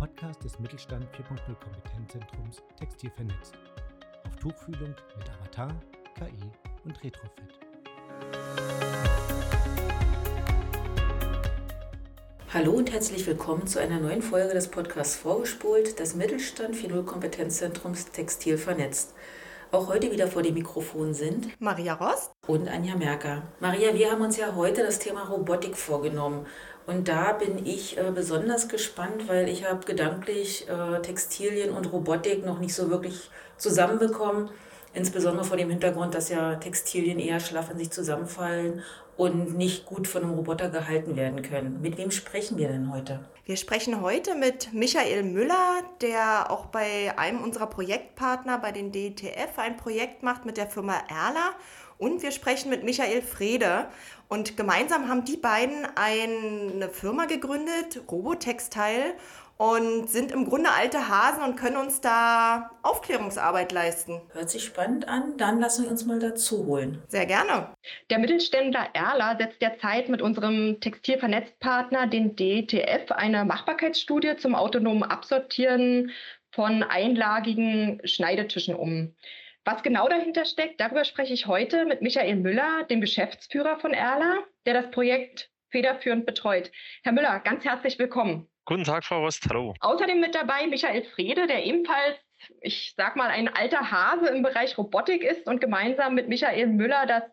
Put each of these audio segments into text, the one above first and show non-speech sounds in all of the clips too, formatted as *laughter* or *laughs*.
Podcast des Mittelstand 4.0 Kompetenzzentrums Textil vernetzt. Auf Tuchfühlung mit Avatar, KI und Retrofit. Hallo und herzlich willkommen zu einer neuen Folge des Podcasts Vorgespult des Mittelstand 4.0 Kompetenzzentrums Textil vernetzt. Auch heute wieder vor dem Mikrofon sind Maria Rost und Anja Merker. Maria, wir haben uns ja heute das Thema Robotik vorgenommen. Und da bin ich äh, besonders gespannt, weil ich habe gedanklich äh, Textilien und Robotik noch nicht so wirklich zusammenbekommen. Insbesondere vor dem Hintergrund, dass ja Textilien eher schlaff in sich zusammenfallen und nicht gut von einem Roboter gehalten werden können. Mit wem sprechen wir denn heute? Wir sprechen heute mit Michael Müller, der auch bei einem unserer Projektpartner bei den DTF ein Projekt macht mit der Firma Erla. Und wir sprechen mit Michael Frede. Und gemeinsam haben die beiden eine Firma gegründet, Robotextile, und sind im Grunde alte Hasen und können uns da Aufklärungsarbeit leisten. Hört sich spannend an, dann lassen wir uns mal dazu holen. Sehr gerne. Der Mittelständler Erla setzt derzeit mit unserem Textilvernetzpartner, den DTF, eine Machbarkeitsstudie zum autonomen Absortieren von einlagigen Schneidetischen um. Was genau dahinter steckt, darüber spreche ich heute mit Michael Müller, dem Geschäftsführer von Erla, der das Projekt federführend betreut. Herr Müller, ganz herzlich willkommen. Guten Tag, Frau Rost. Hallo. Außerdem mit dabei Michael Frede, der ebenfalls, ich sag mal, ein alter Hase im Bereich Robotik ist und gemeinsam mit Michael Müller das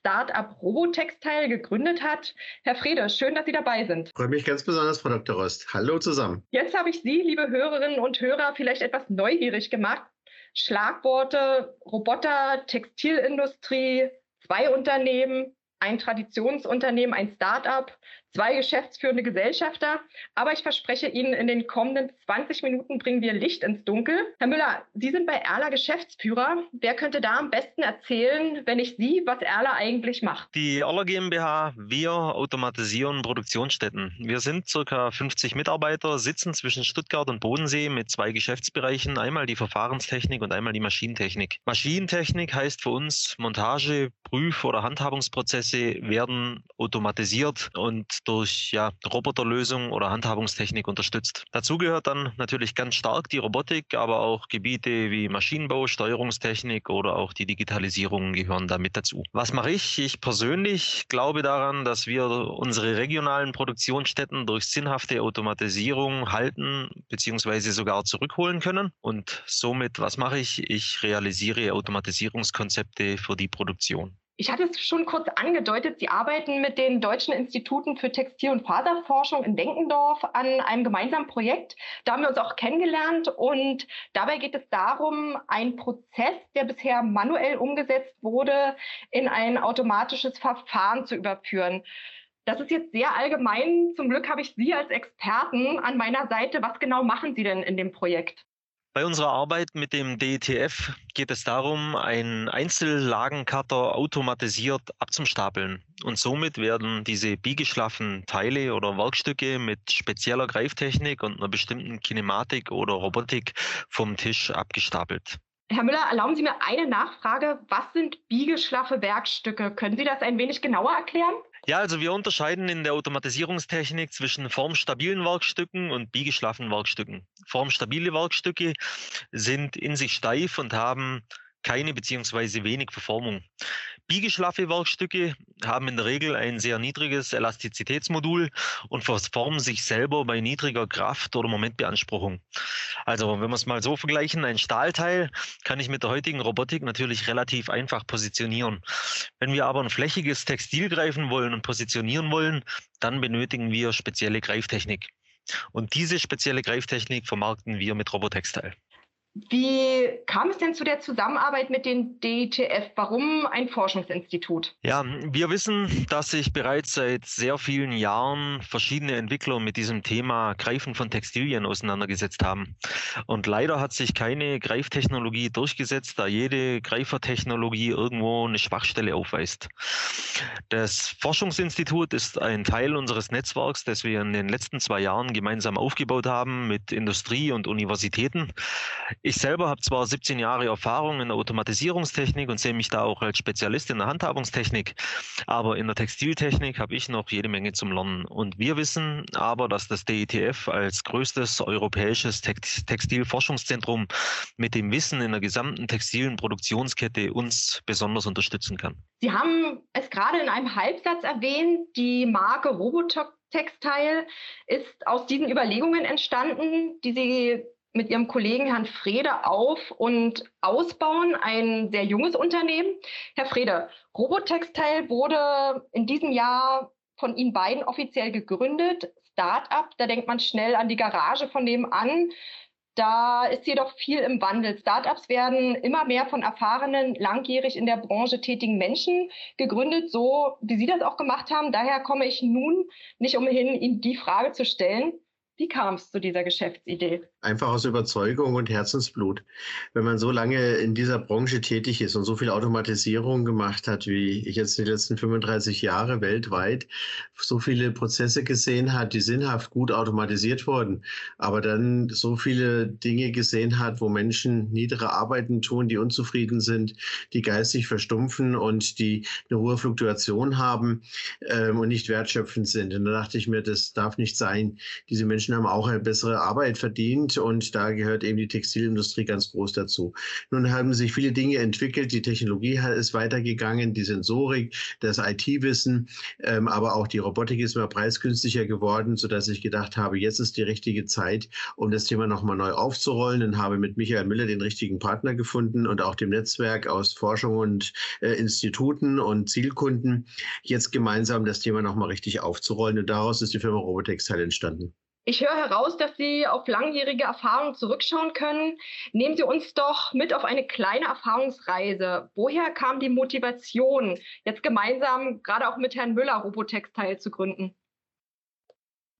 Start-up Robotextile gegründet hat. Herr Frede, schön, dass Sie dabei sind. Freue mich ganz besonders, Frau Dr. Rost. Hallo zusammen. Jetzt habe ich Sie, liebe Hörerinnen und Hörer, vielleicht etwas neugierig gemacht. Schlagworte Roboter, Textilindustrie, zwei Unternehmen, ein Traditionsunternehmen, ein Start-up, zwei geschäftsführende Gesellschafter. Aber ich verspreche Ihnen, in den kommenden 20 Minuten bringen wir Licht ins Dunkel. Herr Müller, Sie sind bei Erla Geschäftsführer. Wer könnte da am besten erzählen, wenn ich Sie, was Erla eigentlich macht? Die Erla GmbH, wir automatisieren Produktionsstätten. Wir sind circa 50 Mitarbeiter, sitzen zwischen Stuttgart und Bodensee mit zwei Geschäftsbereichen. Einmal die Verfahrenstechnik und einmal die Maschinentechnik. Maschinentechnik heißt für uns Montage, Prüf- oder Handhabungsprozesse werden automatisiert und durch ja, Roboterlösungen oder Handhabungstechnik unterstützt. Dazu gehört dann natürlich ganz stark die Robotik, aber auch Gebiete wie Maschinenbau, Steuerungstechnik oder auch die Digitalisierung gehören damit dazu. Was mache ich? Ich persönlich glaube daran, dass wir unsere regionalen Produktionsstätten durch sinnhafte Automatisierung halten bzw. sogar zurückholen können. Und somit, was mache ich? Ich realisiere Automatisierungskonzepte für die Produktion. Ich hatte es schon kurz angedeutet, Sie arbeiten mit den Deutschen Instituten für Textil- und Faserforschung in Denkendorf an einem gemeinsamen Projekt. Da haben wir uns auch kennengelernt und dabei geht es darum, einen Prozess, der bisher manuell umgesetzt wurde, in ein automatisches Verfahren zu überführen. Das ist jetzt sehr allgemein. Zum Glück habe ich Sie als Experten an meiner Seite. Was genau machen Sie denn in dem Projekt? Bei unserer Arbeit mit dem DETF geht es darum, einen Einzellagencutter automatisiert abzustapeln. Und somit werden diese biegeschlaffen Teile oder Werkstücke mit spezieller Greiftechnik und einer bestimmten Kinematik oder Robotik vom Tisch abgestapelt. Herr Müller, erlauben Sie mir eine Nachfrage. Was sind biegeschlaffe Werkstücke? Können Sie das ein wenig genauer erklären? Ja, also wir unterscheiden in der Automatisierungstechnik zwischen formstabilen Werkstücken und biegeschlaffen Werkstücken. Formstabile Werkstücke sind in sich steif und haben keine beziehungsweise wenig Verformung. Biegeschlaffe Werkstücke haben in der Regel ein sehr niedriges Elastizitätsmodul und verformen sich selber bei niedriger Kraft oder Momentbeanspruchung. Also wenn wir es mal so vergleichen, ein Stahlteil kann ich mit der heutigen Robotik natürlich relativ einfach positionieren. Wenn wir aber ein flächiges Textil greifen wollen und positionieren wollen, dann benötigen wir spezielle Greiftechnik. Und diese spezielle Greiftechnik vermarkten wir mit Robotextile. Wie kam es denn zu der Zusammenarbeit mit dem DITF? Warum ein Forschungsinstitut? Ja, wir wissen, dass sich bereits seit sehr vielen Jahren verschiedene Entwickler mit diesem Thema Greifen von Textilien auseinandergesetzt haben. Und leider hat sich keine Greiftechnologie durchgesetzt, da jede Greifertechnologie irgendwo eine Schwachstelle aufweist. Das Forschungsinstitut ist ein Teil unseres Netzwerks, das wir in den letzten zwei Jahren gemeinsam aufgebaut haben mit Industrie und Universitäten. Ich selber habe zwar 17 Jahre Erfahrung in der Automatisierungstechnik und sehe mich da auch als Spezialist in der Handhabungstechnik, aber in der Textiltechnik habe ich noch jede Menge zum Lernen. Und wir wissen aber, dass das DETF als größtes europäisches Textilforschungszentrum mit dem Wissen in der gesamten textilen Produktionskette uns besonders unterstützen kann. Sie haben es gerade in einem Halbsatz erwähnt, die Marke Robotextile ist aus diesen Überlegungen entstanden, die Sie mit ihrem Kollegen Herrn Frede auf und ausbauen, ein sehr junges Unternehmen. Herr Frede, Robotextile wurde in diesem Jahr von Ihnen beiden offiziell gegründet. Start-up, da denkt man schnell an die Garage von nebenan. Da ist jedoch viel im Wandel. Startups werden immer mehr von erfahrenen, langjährig in der Branche tätigen Menschen gegründet, so wie Sie das auch gemacht haben. Daher komme ich nun nicht umhin, Ihnen die Frage zu stellen. Wie kam es zu dieser Geschäftsidee? Einfach aus Überzeugung und Herzensblut. Wenn man so lange in dieser Branche tätig ist und so viel Automatisierung gemacht hat, wie ich jetzt die letzten 35 Jahre weltweit, so viele Prozesse gesehen hat, die sinnhaft gut automatisiert wurden, aber dann so viele Dinge gesehen hat, wo Menschen niedere Arbeiten tun, die unzufrieden sind, die geistig verstumpfen und die eine hohe Fluktuation haben ähm, und nicht wertschöpfend sind. Und da dachte ich mir, das darf nicht sein. Diese Menschen Menschen haben auch eine bessere Arbeit verdient und da gehört eben die Textilindustrie ganz groß dazu. Nun haben sich viele Dinge entwickelt, die Technologie ist weitergegangen, die Sensorik, das IT-Wissen, ähm, aber auch die Robotik ist immer preisgünstiger geworden, sodass ich gedacht habe, jetzt ist die richtige Zeit, um das Thema nochmal neu aufzurollen und habe mit Michael Müller den richtigen Partner gefunden und auch dem Netzwerk aus Forschung und äh, Instituten und Zielkunden jetzt gemeinsam das Thema nochmal richtig aufzurollen und daraus ist die Firma Robotextile entstanden. Ich höre heraus, dass Sie auf langjährige Erfahrungen zurückschauen können. Nehmen Sie uns doch mit auf eine kleine Erfahrungsreise. Woher kam die Motivation, jetzt gemeinsam gerade auch mit Herrn Müller Robotextile zu gründen?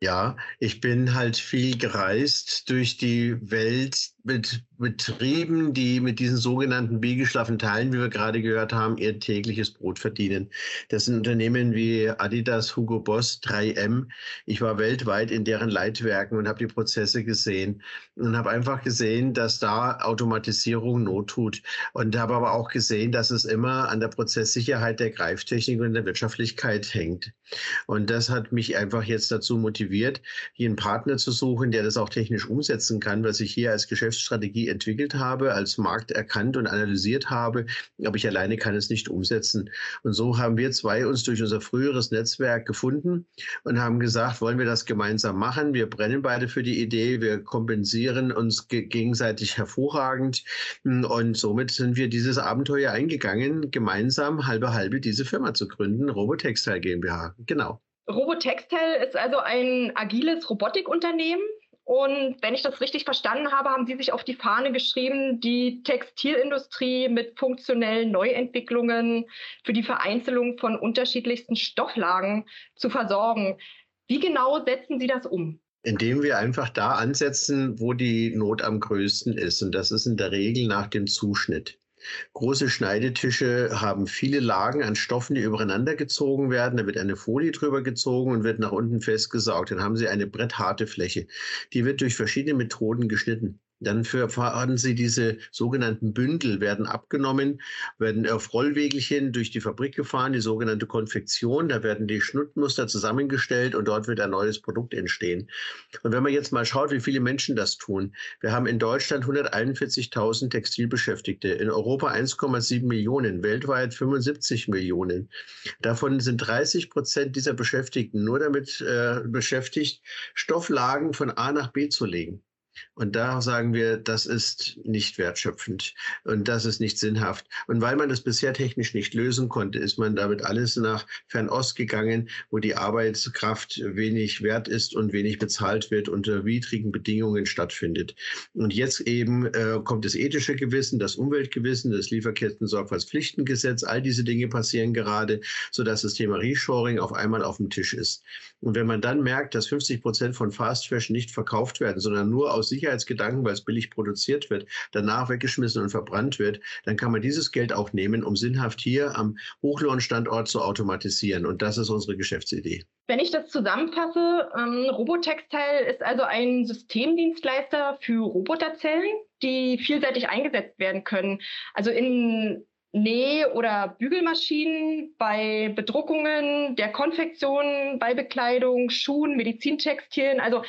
Ja, ich bin halt viel gereist durch die Welt mit Betrieben, die mit diesen sogenannten biegeschlaffen Teilen, wie wir gerade gehört haben, ihr tägliches Brot verdienen. Das sind Unternehmen wie Adidas, Hugo Boss, 3M. Ich war weltweit in deren Leitwerken und habe die Prozesse gesehen und habe einfach gesehen, dass da Automatisierung Not tut und habe aber auch gesehen, dass es immer an der Prozesssicherheit der Greiftechnik und der Wirtschaftlichkeit hängt. Und das hat mich einfach jetzt dazu motiviert, hier einen Partner zu suchen, der das auch technisch umsetzen kann, was ich hier als Geschäftsführer Geschäftsstrategie entwickelt habe, als Markt erkannt und analysiert habe, aber ich alleine kann es nicht umsetzen. Und so haben wir zwei uns durch unser früheres Netzwerk gefunden und haben gesagt, wollen wir das gemeinsam machen? Wir brennen beide für die Idee, wir kompensieren uns gegenseitig hervorragend und somit sind wir dieses Abenteuer eingegangen, gemeinsam halbe halbe diese Firma zu gründen, Robotextile GmbH. Genau. Robotextile ist also ein agiles Robotikunternehmen, und wenn ich das richtig verstanden habe, haben Sie sich auf die Fahne geschrieben, die Textilindustrie mit funktionellen Neuentwicklungen für die Vereinzelung von unterschiedlichsten Stofflagen zu versorgen. Wie genau setzen Sie das um? Indem wir einfach da ansetzen, wo die Not am größten ist. Und das ist in der Regel nach dem Zuschnitt. Große Schneidetische haben viele Lagen an Stoffen, die übereinander gezogen werden. Da wird eine Folie drüber gezogen und wird nach unten festgesaugt. Dann haben Sie eine brettharte Fläche. Die wird durch verschiedene Methoden geschnitten. Dann fahren sie diese sogenannten Bündel, werden abgenommen, werden auf Rollwegelchen durch die Fabrik gefahren, die sogenannte Konfektion. Da werden die Schnittmuster zusammengestellt und dort wird ein neues Produkt entstehen. Und wenn man jetzt mal schaut, wie viele Menschen das tun. Wir haben in Deutschland 141.000 Textilbeschäftigte, in Europa 1,7 Millionen, weltweit 75 Millionen. Davon sind 30 Prozent dieser Beschäftigten nur damit äh, beschäftigt, Stofflagen von A nach B zu legen. Und da sagen wir, das ist nicht wertschöpfend und das ist nicht sinnhaft. Und weil man das bisher technisch nicht lösen konnte, ist man damit alles nach Fernost gegangen, wo die Arbeitskraft wenig wert ist und wenig bezahlt wird, unter widrigen Bedingungen stattfindet. Und jetzt eben äh, kommt das ethische Gewissen, das Umweltgewissen, das Lieferketten-Sorgfaltspflichtengesetz. All diese Dinge passieren gerade, sodass das Thema Reshoring auf einmal auf dem Tisch ist. Und wenn man dann merkt, dass 50 Prozent von Fast Fashion nicht verkauft werden, sondern nur aus Sicherheitsgedanken, weil es billig produziert wird, danach weggeschmissen und verbrannt wird, dann kann man dieses Geld auch nehmen, um sinnhaft hier am Hochlohnstandort zu automatisieren. Und das ist unsere Geschäftsidee. Wenn ich das zusammenfasse, ähm, Robotextile ist also ein Systemdienstleister für Roboterzellen, die vielseitig eingesetzt werden können. Also in Näh- oder Bügelmaschinen, bei Bedruckungen, der Konfektion, bei Bekleidung, Schuhen, Medizintextilien. Also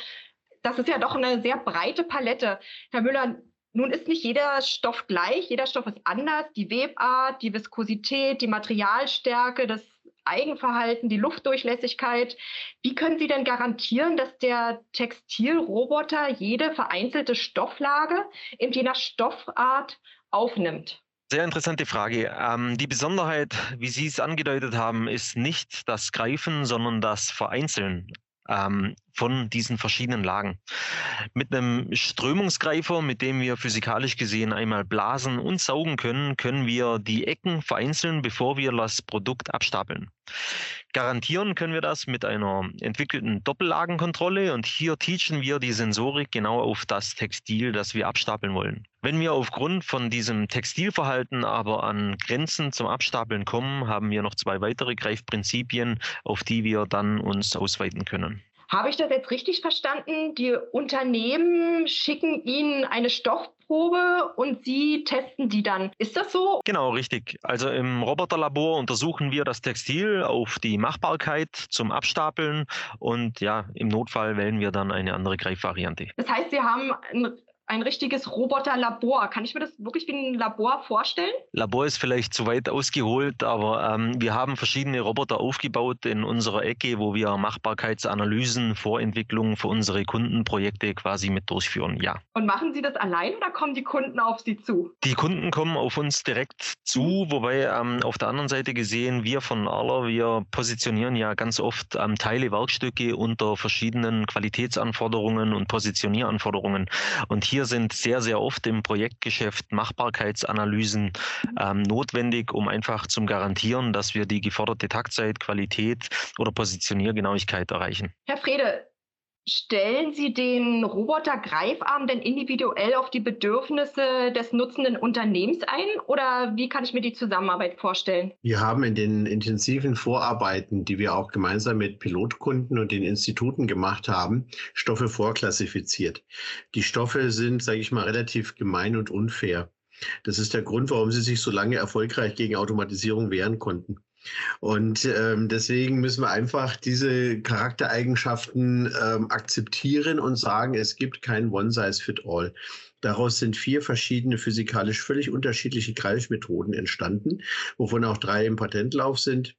das ist ja doch eine sehr breite Palette. Herr Müller, nun ist nicht jeder Stoff gleich, jeder Stoff ist anders. Die Webart, die Viskosität, die Materialstärke, das Eigenverhalten, die Luftdurchlässigkeit. Wie können Sie denn garantieren, dass der Textilroboter jede vereinzelte Stofflage in je nach Stoffart aufnimmt? Sehr interessante Frage. Ähm, die Besonderheit, wie Sie es angedeutet haben, ist nicht das Greifen, sondern das Vereinzeln ähm, von diesen verschiedenen Lagen. Mit einem Strömungsgreifer, mit dem wir physikalisch gesehen einmal blasen und saugen können, können wir die Ecken vereinzeln, bevor wir das Produkt abstapeln. Garantieren können wir das mit einer entwickelten Doppellagenkontrolle und hier teachen wir die Sensorik genau auf das Textil, das wir abstapeln wollen. Wenn wir aufgrund von diesem Textilverhalten aber an Grenzen zum Abstapeln kommen, haben wir noch zwei weitere Greifprinzipien, auf die wir dann uns ausweiten können. Habe ich das jetzt richtig verstanden? Die Unternehmen schicken Ihnen eine Stoffprobe und Sie testen die dann. Ist das so? Genau, richtig. Also im Roboterlabor untersuchen wir das Textil auf die Machbarkeit zum Abstapeln und ja, im Notfall wählen wir dann eine andere Greifvariante. Das heißt, Sie haben ein ein richtiges Roboterlabor. Kann ich mir das wirklich wie ein Labor vorstellen? Labor ist vielleicht zu weit ausgeholt, aber ähm, wir haben verschiedene Roboter aufgebaut in unserer Ecke, wo wir Machbarkeitsanalysen, Vorentwicklungen für unsere Kundenprojekte quasi mit durchführen. Ja. Und machen Sie das allein oder kommen die Kunden auf Sie zu? Die Kunden kommen auf uns direkt zu, wobei ähm, auf der anderen Seite gesehen, wir von Arler, wir positionieren ja ganz oft ähm, Teile, Werkstücke unter verschiedenen Qualitätsanforderungen und Positionieranforderungen. Und hier sind sehr, sehr oft im Projektgeschäft Machbarkeitsanalysen ähm, notwendig, um einfach zu garantieren, dass wir die geforderte Taktzeit, Qualität oder Positioniergenauigkeit erreichen. Herr Frede, Stellen Sie den Roboter-Greifarm denn individuell auf die Bedürfnisse des nutzenden Unternehmens ein oder wie kann ich mir die Zusammenarbeit vorstellen? Wir haben in den intensiven Vorarbeiten, die wir auch gemeinsam mit Pilotkunden und den Instituten gemacht haben, Stoffe vorklassifiziert. Die Stoffe sind, sage ich mal, relativ gemein und unfair. Das ist der Grund, warum sie sich so lange erfolgreich gegen Automatisierung wehren konnten. Und ähm, deswegen müssen wir einfach diese Charaktereigenschaften ähm, akzeptieren und sagen, es gibt kein One-Size-Fit-All. Daraus sind vier verschiedene physikalisch völlig unterschiedliche Greifmethoden entstanden, wovon auch drei im Patentlauf sind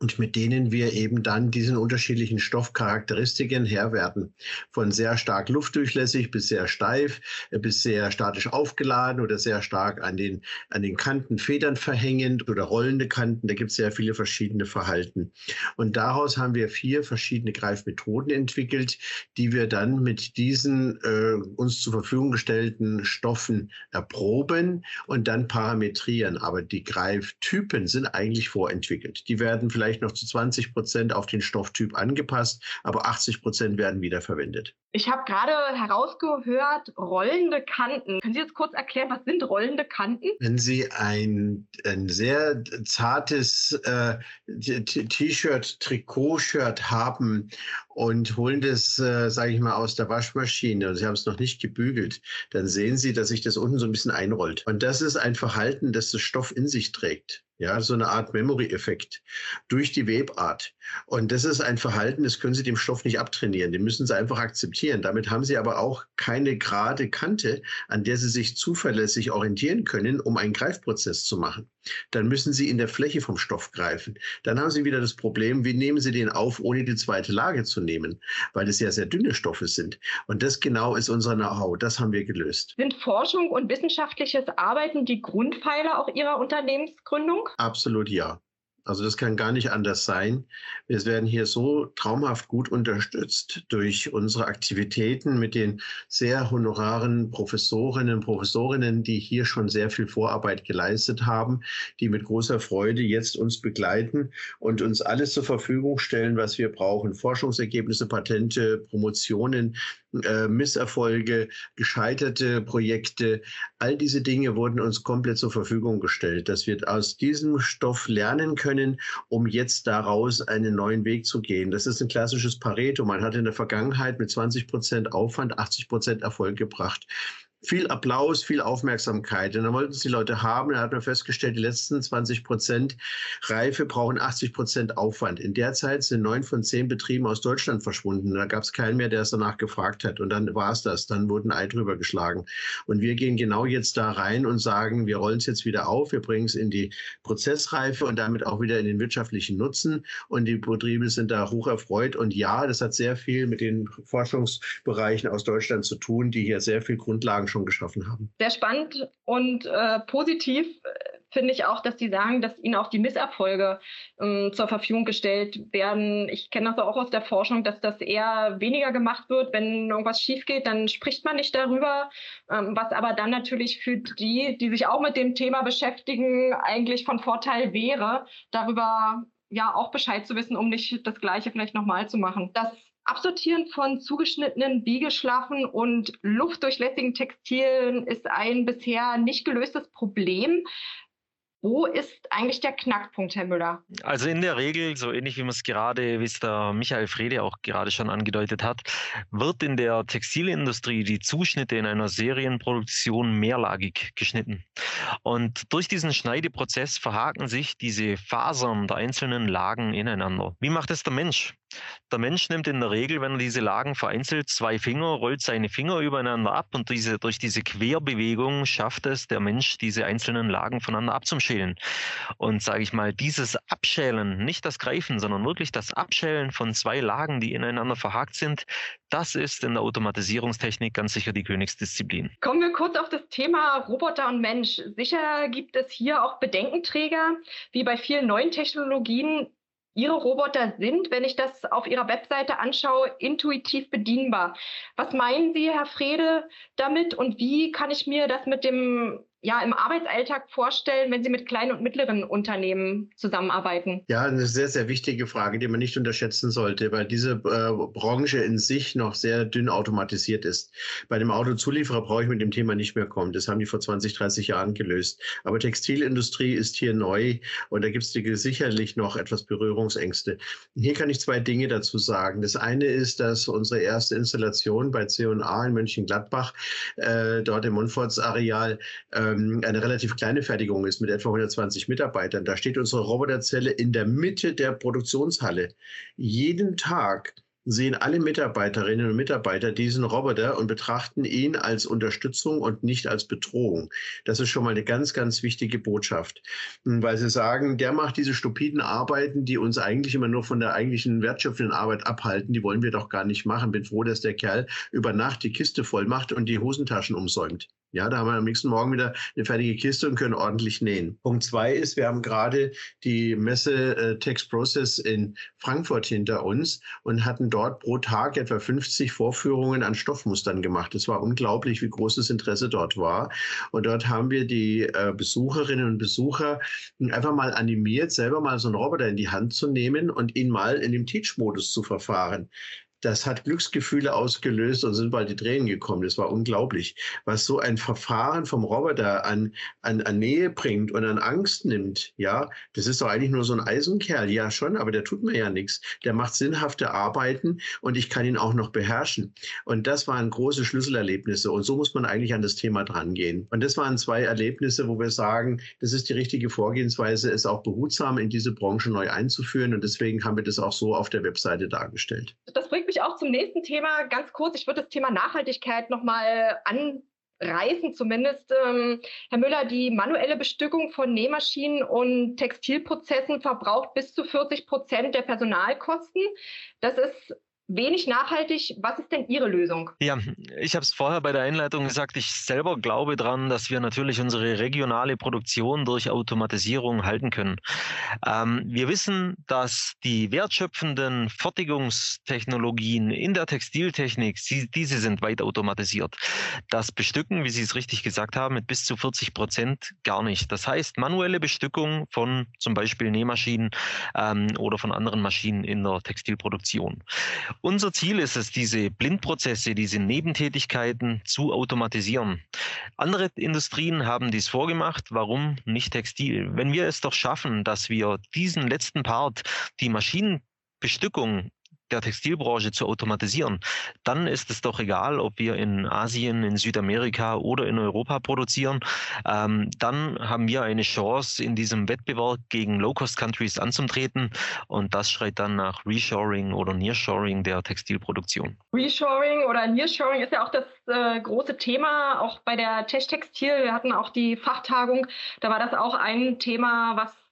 und mit denen wir eben dann diesen unterschiedlichen Stoffcharakteristiken Herr werden. Von sehr stark luftdurchlässig bis sehr steif, äh, bis sehr statisch aufgeladen oder sehr stark an den, an den Kanten Federn verhängend oder rollende Kanten. Da gibt es sehr viele verschiedene Verhalten. Und daraus haben wir vier verschiedene Greifmethoden entwickelt, die wir dann mit diesen äh, uns zur Verfügung gestellten Stoffen erproben und dann parametrieren. Aber die Greiftypen sind eigentlich vorentwickelt. Die werden vielleicht vielleicht noch zu 20 Prozent auf den Stofftyp angepasst, aber 80 Prozent werden wiederverwendet. Ich habe gerade herausgehört, rollende Kanten. Können Sie jetzt kurz erklären, was sind rollende Kanten? Wenn Sie ein, ein sehr zartes äh, T-Shirt, Trikot-Shirt haben und holen das, äh, sage ich mal, aus der Waschmaschine und Sie haben es noch nicht gebügelt, dann sehen Sie, dass sich das unten so ein bisschen einrollt. Und das ist ein Verhalten, das das Stoff in sich trägt. Ja, so eine Art Memory-Effekt durch die Webart. Und das ist ein Verhalten, das können Sie dem Stoff nicht abtrainieren. Den müssen Sie einfach akzeptieren orientieren. Damit haben Sie aber auch keine gerade Kante, an der Sie sich zuverlässig orientieren können, um einen Greifprozess zu machen. Dann müssen Sie in der Fläche vom Stoff greifen. Dann haben Sie wieder das Problem, wie nehmen Sie den auf, ohne die zweite Lage zu nehmen, weil es ja sehr dünne Stoffe sind. Und das genau ist unser Know-how. Das haben wir gelöst. Sind Forschung und wissenschaftliches Arbeiten die Grundpfeiler auch Ihrer Unternehmensgründung? Absolut ja. Also das kann gar nicht anders sein. Wir werden hier so traumhaft gut unterstützt durch unsere Aktivitäten mit den sehr honoraren Professorinnen und Professorinnen, die hier schon sehr viel Vorarbeit geleistet haben, die mit großer Freude jetzt uns begleiten und uns alles zur Verfügung stellen, was wir brauchen. Forschungsergebnisse, Patente, Promotionen, äh, Misserfolge, gescheiterte Projekte, all diese Dinge wurden uns komplett zur Verfügung gestellt, dass wir aus diesem Stoff lernen können, um jetzt daraus einen neuen Weg zu gehen. Das ist ein klassisches Pareto. Man hat in der Vergangenheit mit 20 Prozent Aufwand 80 Prozent Erfolg gebracht viel Applaus, viel Aufmerksamkeit. Und dann wollten es die Leute haben. Dann hat man festgestellt, die letzten 20 Prozent Reife brauchen 80 Prozent Aufwand. In der Zeit sind neun von zehn Betrieben aus Deutschland verschwunden. Da gab es keinen mehr, der es danach gefragt hat. Und dann war es das. Dann wurden Ei drüber geschlagen. Und wir gehen genau jetzt da rein und sagen, wir rollen es jetzt wieder auf. Wir bringen es in die Prozessreife und damit auch wieder in den wirtschaftlichen Nutzen. Und die Betriebe sind da hoch erfreut. Und ja, das hat sehr viel mit den Forschungsbereichen aus Deutschland zu tun, die hier sehr viel Grundlagen schon geschaffen haben. Sehr spannend und äh, positiv äh, finde ich auch, dass Sie sagen, dass Ihnen auch die Misserfolge ähm, zur Verfügung gestellt werden. Ich kenne das auch aus der Forschung, dass das eher weniger gemacht wird. Wenn irgendwas schief geht, dann spricht man nicht darüber. Ähm, was aber dann natürlich für die, die sich auch mit dem Thema beschäftigen, eigentlich von Vorteil wäre, darüber ja auch Bescheid zu wissen, um nicht das Gleiche vielleicht nochmal zu machen. Das Absortieren von zugeschnittenen, biegeschlaffen und luftdurchlässigen Textilien ist ein bisher nicht gelöstes Problem. Wo ist eigentlich der Knackpunkt, Herr Müller? Also in der Regel, so ähnlich wie man es gerade, wie es der Michael Frede auch gerade schon angedeutet hat, wird in der Textilindustrie die Zuschnitte in einer Serienproduktion mehrlagig geschnitten. Und durch diesen Schneideprozess verhaken sich diese Fasern der einzelnen Lagen ineinander. Wie macht es der Mensch? Der Mensch nimmt in der Regel, wenn er diese Lagen vereinzelt, zwei Finger, rollt seine Finger übereinander ab und diese, durch diese Querbewegung schafft es der Mensch, diese einzelnen Lagen voneinander abzuschälen. Und sage ich mal, dieses Abschälen, nicht das Greifen, sondern wirklich das Abschälen von zwei Lagen, die ineinander verhakt sind, das ist in der Automatisierungstechnik ganz sicher die Königsdisziplin. Kommen wir kurz auf das Thema Roboter und Mensch. Sicher gibt es hier auch Bedenkenträger, wie bei vielen neuen Technologien Ihre Roboter sind, wenn ich das auf Ihrer Webseite anschaue, intuitiv bedienbar. Was meinen Sie, Herr Frede, damit und wie kann ich mir das mit dem ja, im Arbeitsalltag vorstellen, wenn Sie mit kleinen und mittleren Unternehmen zusammenarbeiten? Ja, eine sehr, sehr wichtige Frage, die man nicht unterschätzen sollte, weil diese äh, Branche in sich noch sehr dünn automatisiert ist. Bei dem Autozulieferer brauche ich mit dem Thema nicht mehr kommen. Das haben die vor 20, 30 Jahren gelöst. Aber Textilindustrie ist hier neu und da gibt es sicherlich noch etwas Berührungsängste. Hier kann ich zwei Dinge dazu sagen. Das eine ist, dass unsere erste Installation bei C&A in Mönchengladbach, äh, dort im Monforts-Areal, äh, ähm, eine relativ kleine Fertigung ist mit etwa 120 Mitarbeitern. Da steht unsere Roboterzelle in der Mitte der Produktionshalle. Jeden Tag sehen alle Mitarbeiterinnen und Mitarbeiter diesen Roboter und betrachten ihn als Unterstützung und nicht als Bedrohung. Das ist schon mal eine ganz, ganz wichtige Botschaft, weil sie sagen, der macht diese stupiden Arbeiten, die uns eigentlich immer nur von der eigentlichen wertschöpfenden Arbeit abhalten, die wollen wir doch gar nicht machen. Bin froh, dass der Kerl über Nacht die Kiste voll macht und die Hosentaschen umsäumt. Ja, da haben wir am nächsten Morgen wieder eine fertige Kiste und können ordentlich nähen. Punkt zwei ist, wir haben gerade die Messe äh, Text Process in Frankfurt hinter uns und hatten dort pro Tag etwa 50 Vorführungen an Stoffmustern gemacht. Es war unglaublich, wie groß das Interesse dort war. Und dort haben wir die äh, Besucherinnen und Besucher einfach mal animiert, selber mal so einen Roboter in die Hand zu nehmen und ihn mal in dem Teach-Modus zu verfahren das hat Glücksgefühle ausgelöst und sind bald die Tränen gekommen. Das war unglaublich, was so ein Verfahren vom Roboter an, an, an Nähe bringt und an Angst nimmt. Ja, das ist doch eigentlich nur so ein Eisenkerl. Ja, schon, aber der tut mir ja nichts. Der macht sinnhafte Arbeiten und ich kann ihn auch noch beherrschen. Und das waren große Schlüsselerlebnisse. Und so muss man eigentlich an das Thema drangehen. Und das waren zwei Erlebnisse, wo wir sagen, das ist die richtige Vorgehensweise, es auch behutsam in diese Branche neu einzuführen. Und deswegen haben wir das auch so auf der Webseite dargestellt. Das bringt mich auch zum nächsten Thema. Ganz kurz, ich würde das Thema Nachhaltigkeit nochmal anreißen zumindest. Ähm, Herr Müller, die manuelle Bestückung von Nähmaschinen und Textilprozessen verbraucht bis zu 40 Prozent der Personalkosten. Das ist wenig nachhaltig. Was ist denn Ihre Lösung? Ja, ich habe es vorher bei der Einleitung gesagt, ich selber glaube daran, dass wir natürlich unsere regionale Produktion durch Automatisierung halten können. Ähm, wir wissen, dass die wertschöpfenden Fertigungstechnologien in der Textiltechnik, sie, diese sind weit automatisiert. Das Bestücken, wie Sie es richtig gesagt haben, mit bis zu 40 Prozent gar nicht. Das heißt, manuelle Bestückung von zum Beispiel Nähmaschinen ähm, oder von anderen Maschinen in der Textilproduktion. Unser Ziel ist es, diese Blindprozesse, diese Nebentätigkeiten zu automatisieren. Andere Industrien haben dies vorgemacht. Warum nicht Textil? Wenn wir es doch schaffen, dass wir diesen letzten Part, die Maschinenbestückung der Textilbranche zu automatisieren, dann ist es doch egal, ob wir in Asien, in Südamerika oder in Europa produzieren. Ähm, dann haben wir eine Chance, in diesem Wettbewerb gegen Low-Cost-Countries anzutreten. Und das schreit dann nach Reshoring oder Nearshoring der Textilproduktion. Reshoring oder Nearshoring ist ja auch das äh, große Thema, auch bei der Tech Textil. Wir hatten auch die Fachtagung. Da war das auch ein Thema, was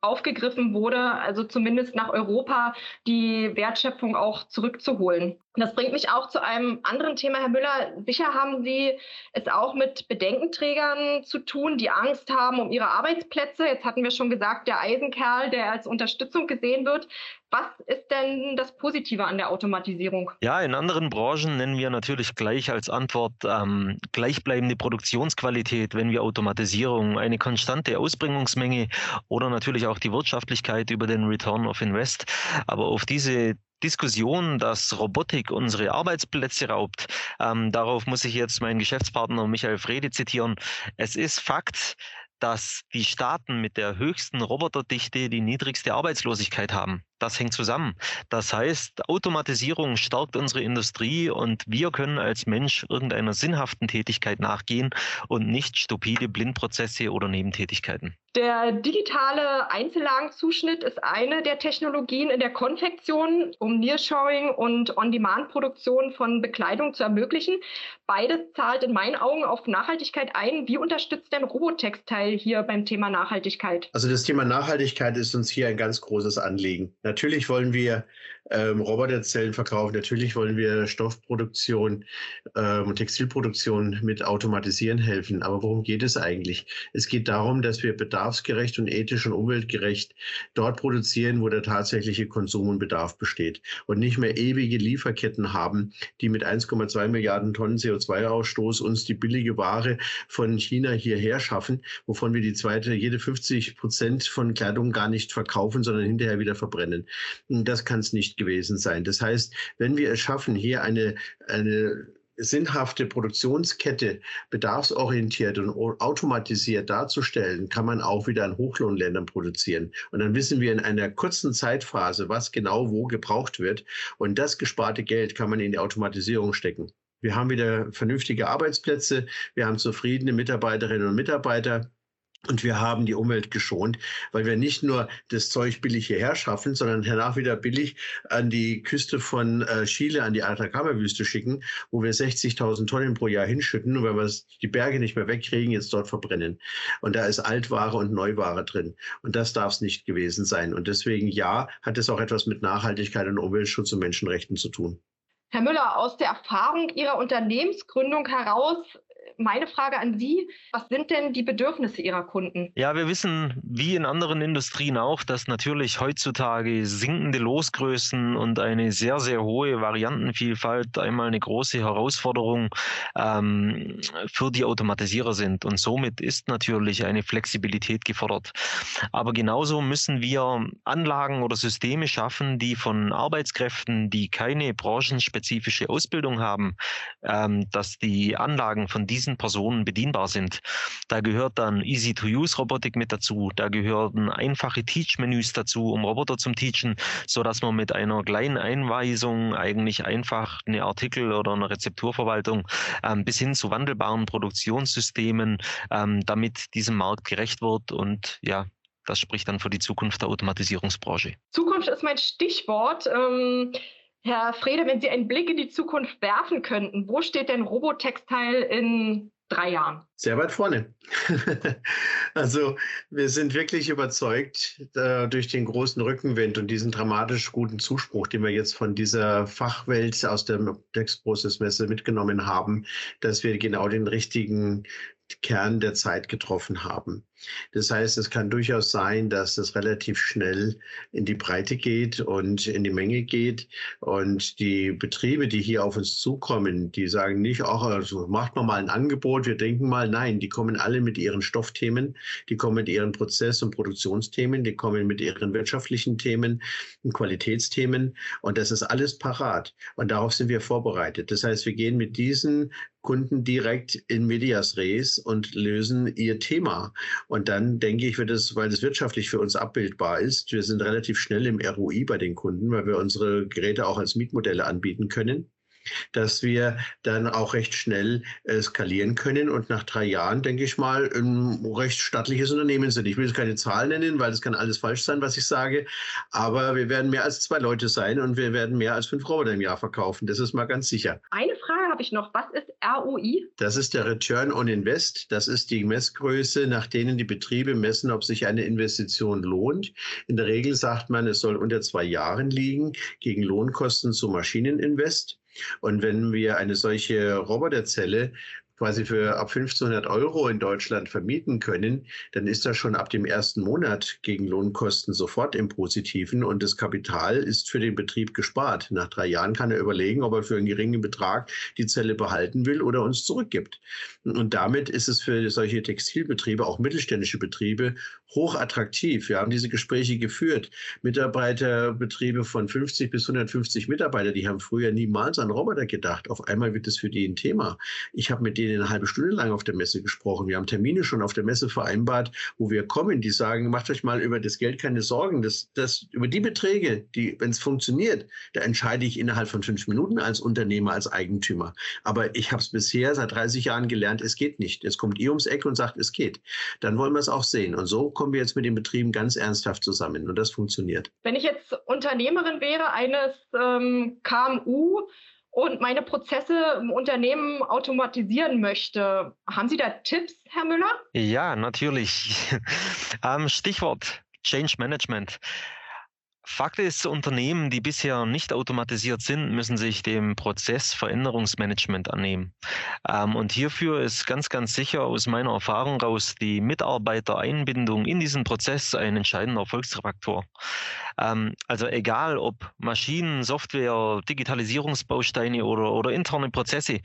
aufgegriffen wurde, also zumindest nach Europa die Wertschöpfung auch zurückzuholen. Das bringt mich auch zu einem anderen Thema, Herr Müller. Sicher haben Sie es auch mit Bedenkenträgern zu tun, die Angst haben um ihre Arbeitsplätze. Jetzt hatten wir schon gesagt, der Eisenkerl, der als Unterstützung gesehen wird. Was ist denn das Positive an der Automatisierung? Ja, in anderen Branchen nennen wir natürlich gleich als Antwort ähm, gleichbleibende Produktionsqualität, wenn wir Automatisierung, eine konstante Ausbringungsmenge oder natürlich auch die Wirtschaftlichkeit über den Return of Invest. Aber auf diese Diskussion, dass Robotik unsere Arbeitsplätze raubt, ähm, darauf muss ich jetzt meinen Geschäftspartner Michael Frede zitieren. Es ist Fakt, dass die Staaten mit der höchsten Roboterdichte die niedrigste Arbeitslosigkeit haben. Das hängt zusammen. Das heißt, Automatisierung stärkt unsere Industrie und wir können als Mensch irgendeiner sinnhaften Tätigkeit nachgehen und nicht stupide Blindprozesse oder Nebentätigkeiten. Der digitale Einzellagenzuschnitt ist eine der Technologien in der Konfektion, um Nearshoring und On-Demand-Produktion von Bekleidung zu ermöglichen. Beides zahlt in meinen Augen auf Nachhaltigkeit ein. Wie unterstützt denn Robotextile hier beim Thema Nachhaltigkeit? Also das Thema Nachhaltigkeit ist uns hier ein ganz großes Anliegen. Natürlich wollen wir ähm, Roboterzellen verkaufen, natürlich wollen wir Stoffproduktion ähm, Textilproduktion mit automatisieren helfen. Aber worum geht es eigentlich? Es geht darum, dass wir bedarfsgerecht und ethisch und umweltgerecht dort produzieren, wo der tatsächliche Konsum und Bedarf besteht. Und nicht mehr ewige Lieferketten haben, die mit 1,2 Milliarden Tonnen CO2-Ausstoß uns die billige Ware von China hierher schaffen, wovon wir die zweite, jede 50 Prozent von Kleidung gar nicht verkaufen, sondern hinterher wieder verbrennen. Das kann es nicht gewesen sein. Das heißt, wenn wir es schaffen, hier eine, eine sinnhafte Produktionskette bedarfsorientiert und automatisiert darzustellen, kann man auch wieder in Hochlohnländern produzieren. Und dann wissen wir in einer kurzen Zeitphase, was genau wo gebraucht wird. Und das gesparte Geld kann man in die Automatisierung stecken. Wir haben wieder vernünftige Arbeitsplätze, wir haben zufriedene Mitarbeiterinnen und Mitarbeiter. Und wir haben die Umwelt geschont, weil wir nicht nur das Zeug billig hierher schaffen, sondern danach wieder billig an die Küste von äh, Chile, an die Atacama-Wüste schicken, wo wir 60.000 Tonnen pro Jahr hinschütten. Und wenn wir die Berge nicht mehr wegkriegen, jetzt dort verbrennen. Und da ist Altware und Neuware drin. Und das darf es nicht gewesen sein. Und deswegen, ja, hat es auch etwas mit Nachhaltigkeit und Umweltschutz und Menschenrechten zu tun. Herr Müller, aus der Erfahrung Ihrer Unternehmensgründung heraus, meine Frage an Sie, was sind denn die Bedürfnisse Ihrer Kunden? Ja, wir wissen, wie in anderen Industrien auch, dass natürlich heutzutage sinkende Losgrößen und eine sehr, sehr hohe Variantenvielfalt einmal eine große Herausforderung ähm, für die Automatisierer sind. Und somit ist natürlich eine Flexibilität gefordert. Aber genauso müssen wir Anlagen oder Systeme schaffen, die von Arbeitskräften, die keine branchenspezifische Ausbildung haben, ähm, dass die Anlagen von diesen diesen Personen bedienbar sind. Da gehört dann Easy-to-Use-Robotik mit dazu, da gehören einfache Teach-Menüs dazu, um Roboter zum Teachen, sodass man mit einer kleinen Einweisung eigentlich einfach eine Artikel- oder eine Rezepturverwaltung ähm, bis hin zu wandelbaren Produktionssystemen ähm, damit diesem Markt gerecht wird und ja, das spricht dann für die Zukunft der Automatisierungsbranche. Zukunft ist mein Stichwort. Ähm Herr Frede, wenn Sie einen Blick in die Zukunft werfen könnten, wo steht denn Robotextile in drei Jahren? Sehr weit vorne. *laughs* also wir sind wirklich überzeugt äh, durch den großen Rückenwind und diesen dramatisch guten Zuspruch, den wir jetzt von dieser Fachwelt aus der Textprozessmesse mitgenommen haben, dass wir genau den richtigen Kern der Zeit getroffen haben. Das heißt, es kann durchaus sein, dass es relativ schnell in die Breite geht und in die Menge geht. Und die Betriebe, die hier auf uns zukommen, die sagen nicht, ach, also macht man mal ein Angebot, wir denken mal, nein, die kommen alle mit ihren Stoffthemen, die kommen mit ihren Prozess- und Produktionsthemen, die kommen mit ihren wirtschaftlichen Themen und Qualitätsthemen. Und das ist alles parat. Und darauf sind wir vorbereitet. Das heißt, wir gehen mit diesen Kunden direkt in Medias Res und lösen ihr Thema. Und dann denke ich, wird es, weil es wirtschaftlich für uns abbildbar ist, wir sind relativ schnell im ROI bei den Kunden, weil wir unsere Geräte auch als Mietmodelle anbieten können dass wir dann auch recht schnell äh, skalieren können und nach drei Jahren, denke ich mal, ein recht stattliches Unternehmen sind. Ich will jetzt keine Zahlen nennen, weil das kann alles falsch sein, was ich sage, aber wir werden mehr als zwei Leute sein und wir werden mehr als fünf Roboter im Jahr verkaufen. Das ist mal ganz sicher. Eine Frage habe ich noch. Was ist ROI? Das ist der Return on Invest. Das ist die Messgröße, nach denen die Betriebe messen, ob sich eine Investition lohnt. In der Regel sagt man, es soll unter zwei Jahren liegen gegen Lohnkosten zu Maschineninvest. Und wenn wir eine solche Roboterzelle quasi für ab 1500 Euro in Deutschland vermieten können, dann ist das schon ab dem ersten Monat gegen Lohnkosten sofort im Positiven und das Kapital ist für den Betrieb gespart. Nach drei Jahren kann er überlegen, ob er für einen geringen Betrag die Zelle behalten will oder uns zurückgibt. Und damit ist es für solche Textilbetriebe, auch mittelständische Betriebe, hoch attraktiv. Wir haben diese Gespräche geführt. Mitarbeiterbetriebe von 50 bis 150 Mitarbeiter, die haben früher niemals an Roboter gedacht. Auf einmal wird es für die ein Thema. Ich habe mit denen eine halbe Stunde lang auf der Messe gesprochen. Wir haben Termine schon auf der Messe vereinbart, wo wir kommen. Die sagen, macht euch mal über das Geld keine Sorgen. Das, das, über die Beträge, die, wenn es funktioniert, da entscheide ich innerhalb von fünf Minuten als Unternehmer, als Eigentümer. Aber ich habe es bisher seit 30 Jahren gelernt, es geht nicht. Jetzt kommt ihr ums Eck und sagt, es geht. Dann wollen wir es auch sehen. Und so kommen wir jetzt mit den Betrieben ganz ernsthaft zusammen. Und das funktioniert. Wenn ich jetzt Unternehmerin wäre eines ähm, KMU, und meine Prozesse im Unternehmen automatisieren möchte. Haben Sie da Tipps, Herr Müller? Ja, natürlich. *laughs* ähm, Stichwort Change Management. Fakt ist, Unternehmen, die bisher nicht automatisiert sind, müssen sich dem Prozess Veränderungsmanagement annehmen. Ähm, und hierfür ist ganz, ganz sicher aus meiner Erfahrung raus die Mitarbeitereinbindung in diesen Prozess ein entscheidender Erfolgsfaktor. Ähm, also egal ob Maschinen, Software, Digitalisierungsbausteine oder, oder interne Prozesse,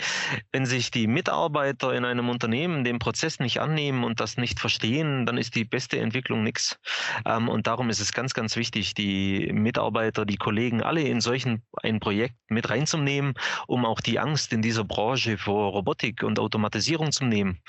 wenn sich die Mitarbeiter in einem Unternehmen dem Prozess nicht annehmen und das nicht verstehen, dann ist die beste Entwicklung nichts. Ähm, und darum ist es ganz, ganz wichtig, die Mitarbeiter, die Kollegen alle in solchen ein Projekt mit reinzunehmen, um auch die Angst in dieser Branche vor Robotik und Automatisierung zu nehmen.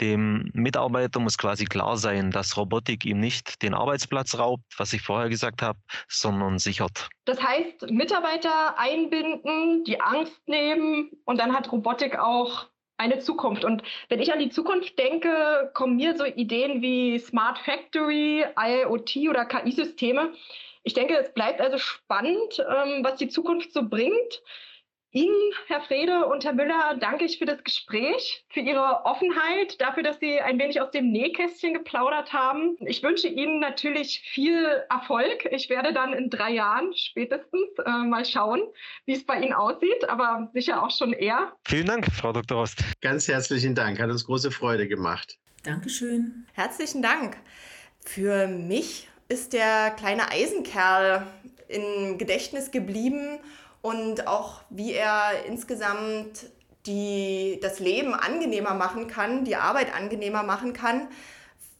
Dem Mitarbeiter muss quasi klar sein, dass Robotik ihm nicht den Arbeitsplatz raubt, was ich vorher gesagt habe, sondern sichert. Das heißt, Mitarbeiter einbinden, die Angst nehmen und dann hat Robotik auch eine Zukunft. Und wenn ich an die Zukunft denke, kommen mir so Ideen wie Smart Factory, IoT oder KI-Systeme. Ich denke, es bleibt also spannend, ähm, was die Zukunft so bringt. Ihnen, Herr Frede und Herr Müller, danke ich für das Gespräch, für Ihre Offenheit, dafür, dass Sie ein wenig aus dem Nähkästchen geplaudert haben. Ich wünsche Ihnen natürlich viel Erfolg. Ich werde dann in drei Jahren spätestens äh, mal schauen, wie es bei Ihnen aussieht, aber sicher auch schon eher. Vielen Dank, Frau Dr. Rost. Ganz herzlichen Dank, hat uns große Freude gemacht. Dankeschön. Herzlichen Dank. Für mich ist der kleine Eisenkerl im Gedächtnis geblieben und auch wie er insgesamt die, das Leben angenehmer machen kann, die Arbeit angenehmer machen kann.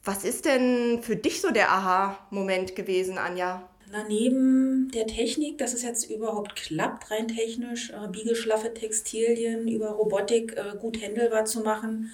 Was ist denn für dich so der Aha-Moment gewesen, Anja? Na, neben der Technik, dass es jetzt überhaupt klappt, rein technisch, äh, biegeschlaffe Textilien über Robotik äh, gut handelbar zu machen,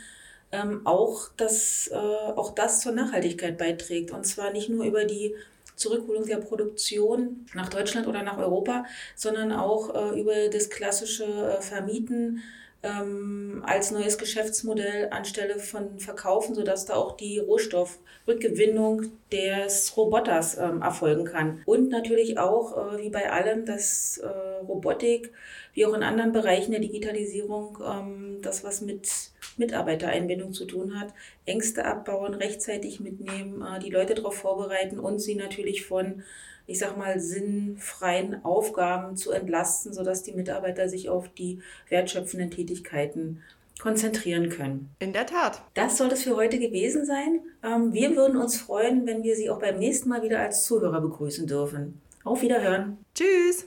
ähm, auch, dass, äh, auch das zur Nachhaltigkeit beiträgt. Und zwar nicht nur über die Zurückholung der Produktion nach Deutschland oder nach Europa, sondern auch äh, über das klassische äh, Vermieten ähm, als neues Geschäftsmodell anstelle von Verkaufen, sodass da auch die Rohstoffrückgewinnung des Roboters ähm, erfolgen kann. Und natürlich auch, äh, wie bei allem, dass äh, Robotik, wie auch in anderen Bereichen der Digitalisierung, ähm, das, was mit Mitarbeitereinbindung zu tun hat, Ängste abbauen, rechtzeitig mitnehmen, äh, die Leute darauf vorbereiten und sie natürlich von ich sag mal, sinnfreien Aufgaben zu entlasten, sodass die Mitarbeiter sich auf die wertschöpfenden Tätigkeiten konzentrieren können. In der Tat. Das soll es für heute gewesen sein. Ähm, wir würden uns freuen, wenn wir Sie auch beim nächsten Mal wieder als Zuhörer begrüßen dürfen. Auf Wiederhören. Tschüss.